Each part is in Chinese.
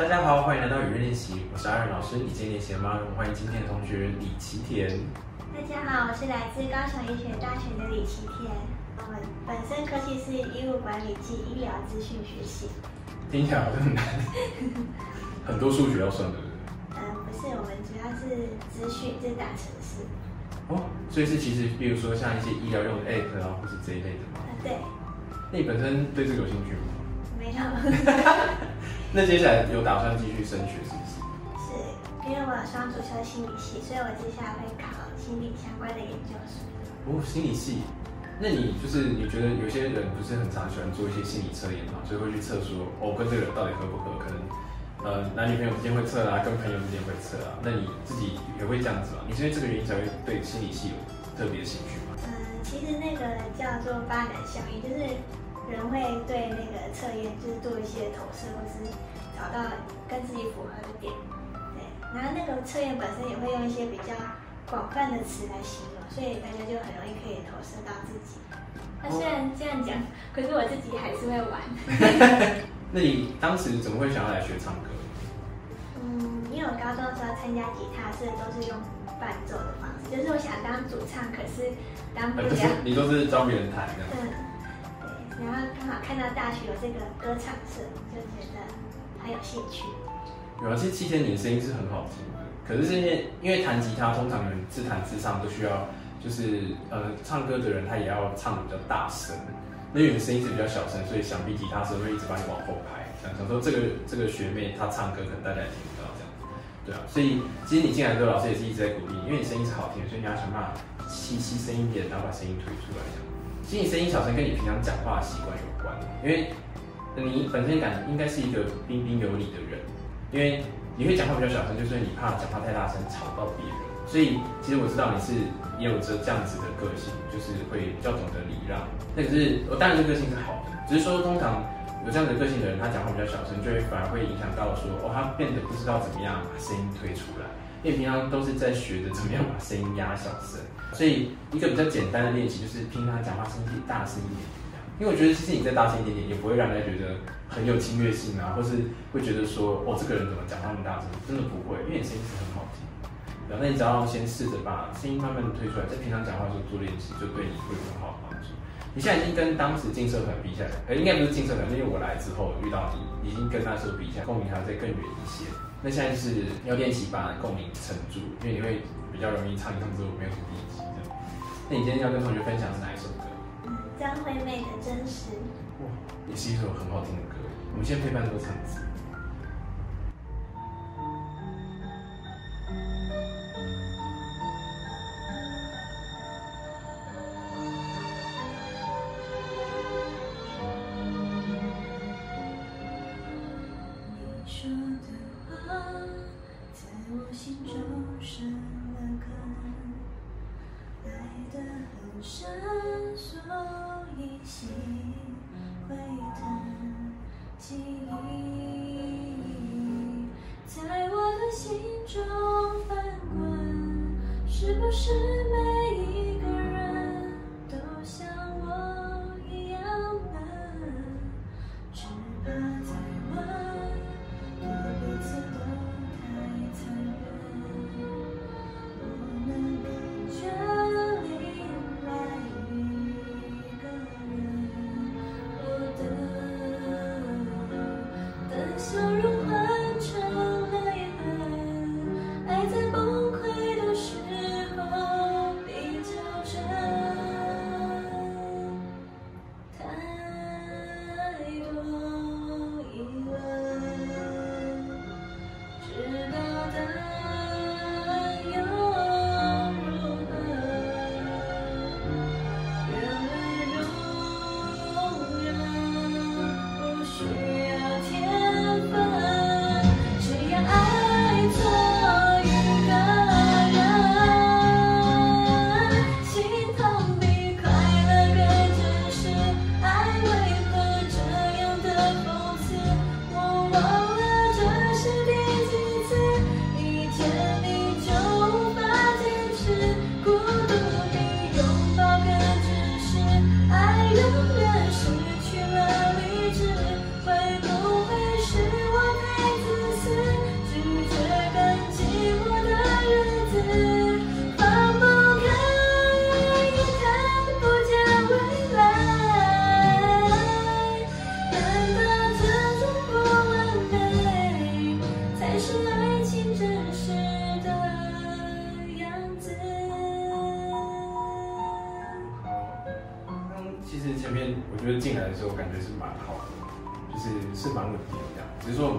大家好，欢迎来到语言练习，我是阿仁老师。你今天练习了吗？欢迎今天的同学李奇田。大家好，我是来自高雄医学大学的李奇田。我们本身科系是医务管理暨医疗资讯学系。听起来好像很难，很多数学要算的。嗯，不是，我们主要是资讯，是大城市。哦，所以是其实，比如说像一些医疗用的 app 啊，或是这一类的吗？嗯，对。那你本身对这个有兴趣吗？没有。那接下来有打算继续升学是不是？是，因为我有双主修心理系，所以我接下来会考心理相关的研究所。哦，心理系，那你就是你觉得有些人不是很常喜欢做一些心理测验嘛，所以会去测说，哦，跟这个人到底合不合？可能呃男女朋友之间会测啊，跟朋友之间会测啊。那你自己也会这样子吗？你是因为这个原因才会对心理系有特别的兴趣吗？嗯，其实那个叫做发展效应，就是。人会对那个测验就是做一些投射，或是找到跟自己符合的点，对。然后那个测验本身也会用一些比较广泛的词来形容，所以大家就很容易可以投射到自己。那虽然这样讲，可是我自己还是会玩。那你当时怎么会想要来学唱歌？嗯，因为我高中的时候参加吉他社都是用伴奏的方式，就是我想当主唱，可是当不了。你都是教别人弹的。嗯。然后刚好看到大学有这个歌唱社，就觉得很有兴趣。有啊，其实七天你的声音是很好听的，可是因为因为弹吉他通常人自弹自唱都需要，就是呃唱歌的人他也要唱的比较大声，那你的声音是比较小声，所以想必吉他社会一直把你往后排，想想说这个这个学妹她唱歌可能大家也听不到这样，对啊，所以其实你进来之后老师也是一直在鼓励你，因为你声音是好听，所以你要想办法细细声一点，然后把声音推出来。其实你声音小声跟你平常讲话习惯有关，因为你本身感应该是一个彬彬有礼的人，因为你会讲话比较小声，就是你怕讲话太大声吵到别人。所以其实我知道你是也有着这样子的个性，就是会比较懂得礼让。那可是我当然这个性是好的，只是说通常有这样的个性的人，他讲话比较小声，就会反而会影响到说哦，他变得不知道怎么样把声音推出来。因为平常都是在学着怎么样把声音压小声，所以一个比较简单的练习就是听他讲话声音大声一点。因为我觉得其实你再大声一点点，也不会让人家觉得很有侵略性啊，或是会觉得说哦这个人怎么讲话那么大声，真的不会，因为你声音是很好听。然后那你只要先试着把声音慢慢的推出来，在平常讲话的时候做练习，就对你会有很好的帮助。你现在已经跟当时进社团比起来，呃应该不是进社团，因为我来之后遇到你，已经跟那时候比起来，共鸣还要再更远一些。那现在就是要练习把共鸣撑住，因为你会比较容易唱一唱之后没有什么力气这样。那你今天要跟同学分享是哪一首歌？张惠妹的《真实》。哇，也是一首很好听的歌。我们先陪伴多唱一是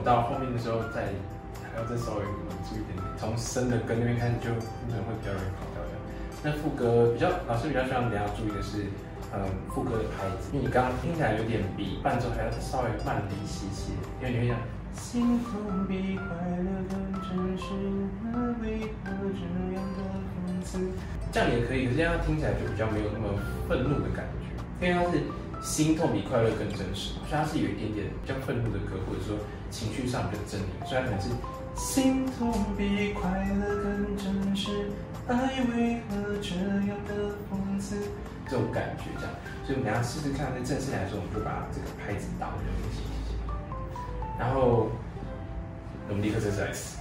到后面的时候再还要再稍微稳住一点点，从深的根那边开始就可能会比较容易跑掉这样。那副歌比较老师比较希望大家注意的是，嗯，副歌的拍子，因为你刚刚听起来有点比伴奏还要稍微慢了一些些，因为你会想。幸福比快乐更真实，那为何这样的讽刺？这样也可以，可是这样听起来就比较没有那么愤怒的感觉，因为它是心痛比快乐更真实，所以它是有一点点比较愤怒的歌，或者说情绪上比较狰狞，所以它可能是心痛比快乐更真实，爱为何这样的讽刺？这种感觉这样，所以我们等下试试看，在正式来说，我们就把这个拍子打的比较明显。然后我们立刻正式来试。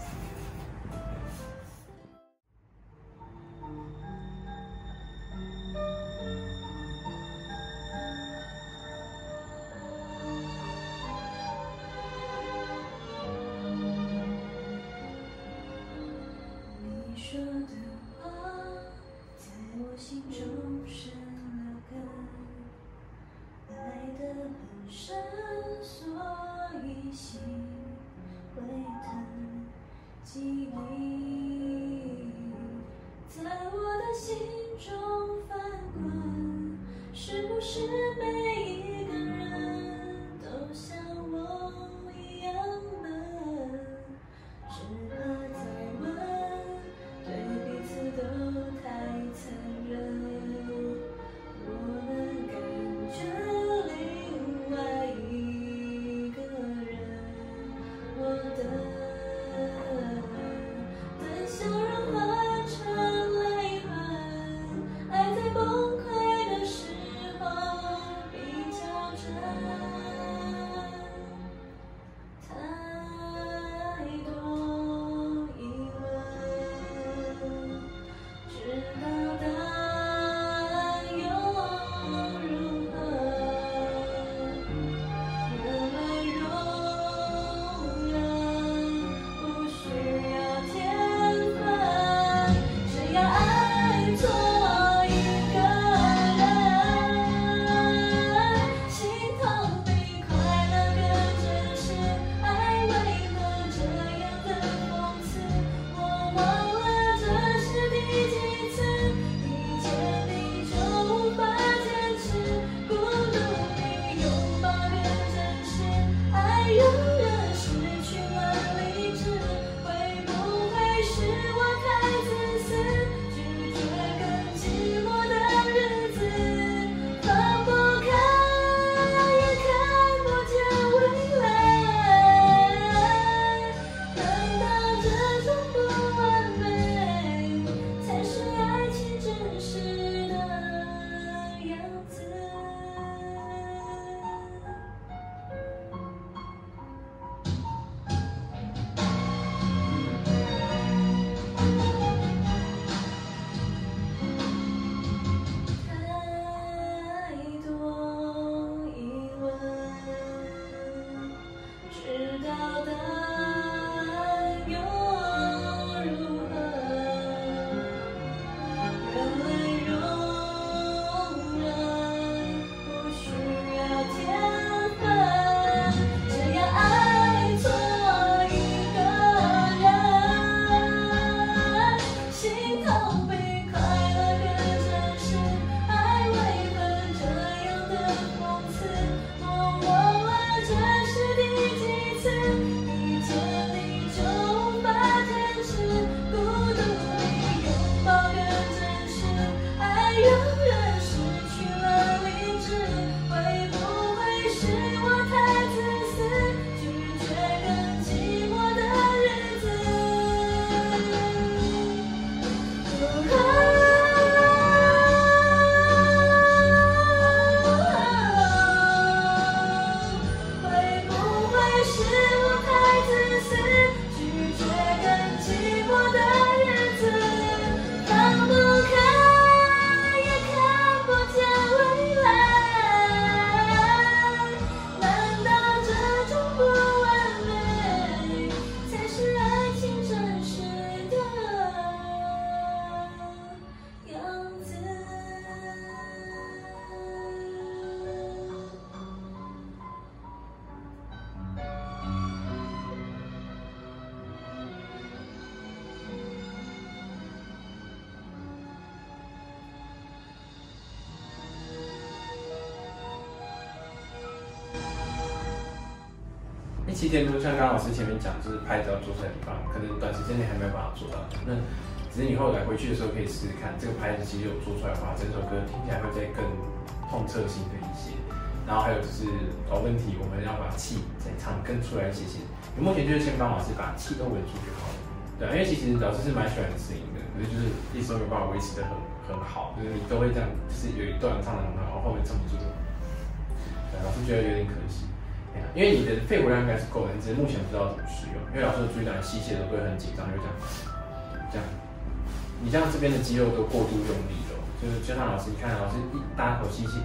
一七天多，像刚老师前面讲，就是拍照做出来很棒，可能短时间内还没有办法做到。那只是你后来回去的时候可以试试看，这个拍子其实有做出来的话，整首歌听起来会再更痛彻心的一些。然后还有就是找问题，我们要把气再唱更出来一些些。你目前就是先帮老师把气都稳住就好了。对，因为其实老师是蛮喜欢声音的，可是就是一直都没有办法维持的很很好，就是你都会这样，就是有一段唱的很好，然后后面撑不住。对，老师觉得有点可惜。因为你的肺活量应该是够的，你只是目前不知道怎么使用。因为老师的注意到你吸气的都会很紧张，就这样，这样。你这样这边的肌肉都过度用力了，就是就像老师，你看老师一大口吸气，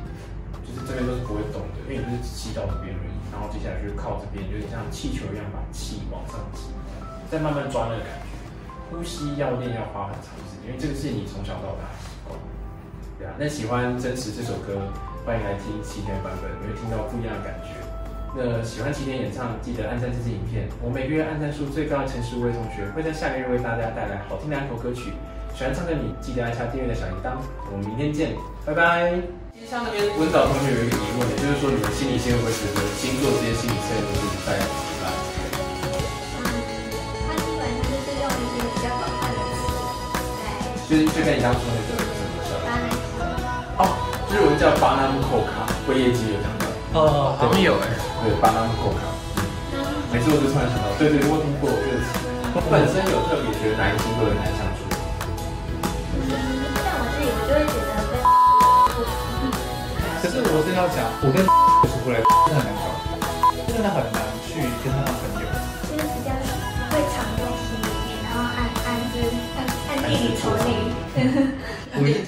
就是这边都是不会动的，因为你就是吸到这边而已。然后接下来就是靠这边，有点像气球一样把气往上挤，再慢慢抓那个感觉。呼吸要练要花很长时间，因为这个是你从小到大的习惯。对啊，那喜欢真实这首歌，欢迎来听齐天版本，你会听到不一样的感觉。那喜欢齐田演唱，记得按赞这支影片。我每个月按赞数最高的前十五位同学会在下个月为大家带来好听的安口歌曲。喜欢唱的你，记得按下订阅的小铃铛。我们明天见，拜拜。像那边文导同学有一个疑问，就是说你们心理线会不会觉得星座这些心理测验都是在嗯，他基本上就是用一些比较广泛的词来就是就跟你刚刚说那个什么小把那哦，日文叫巴纳姆扣卡，辉夜姬有讲到，哦，好像有哎，对，巴纳姆扣卡。每次我就突然想到，对对，我听过这个词。我本身有特别觉得哪一个星座的难相处。像我自己，我就会觉得跟可 是我真的要讲，我跟出不来真的很难搞，真的很难去跟他当朋友。就是比较会藏在心里面，然后暗暗自暗暗地里抽你。我一